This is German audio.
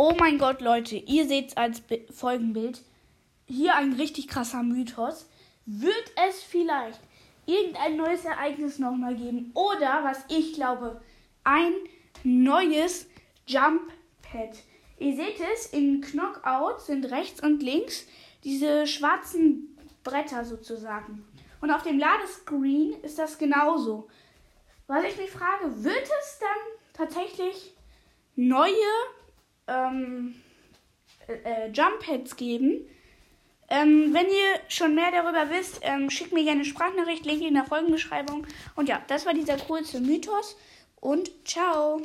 Oh mein Gott, Leute, ihr seht es als Bi Folgenbild. Hier ein richtig krasser Mythos. Wird es vielleicht irgendein neues Ereignis nochmal geben? Oder, was ich glaube, ein neues Jump Pad. Ihr seht es, in Knockout sind rechts und links diese schwarzen Bretter sozusagen. Und auf dem Ladescreen ist das genauso. Was ich mich frage, wird es dann tatsächlich neue ähm, äh, äh Jump Pads geben? Ähm, wenn ihr schon mehr darüber wisst, ähm, schickt mir gerne eine Sprachnachricht, Link in der Folgenbeschreibung. Und ja, das war dieser kurze Mythos und ciao.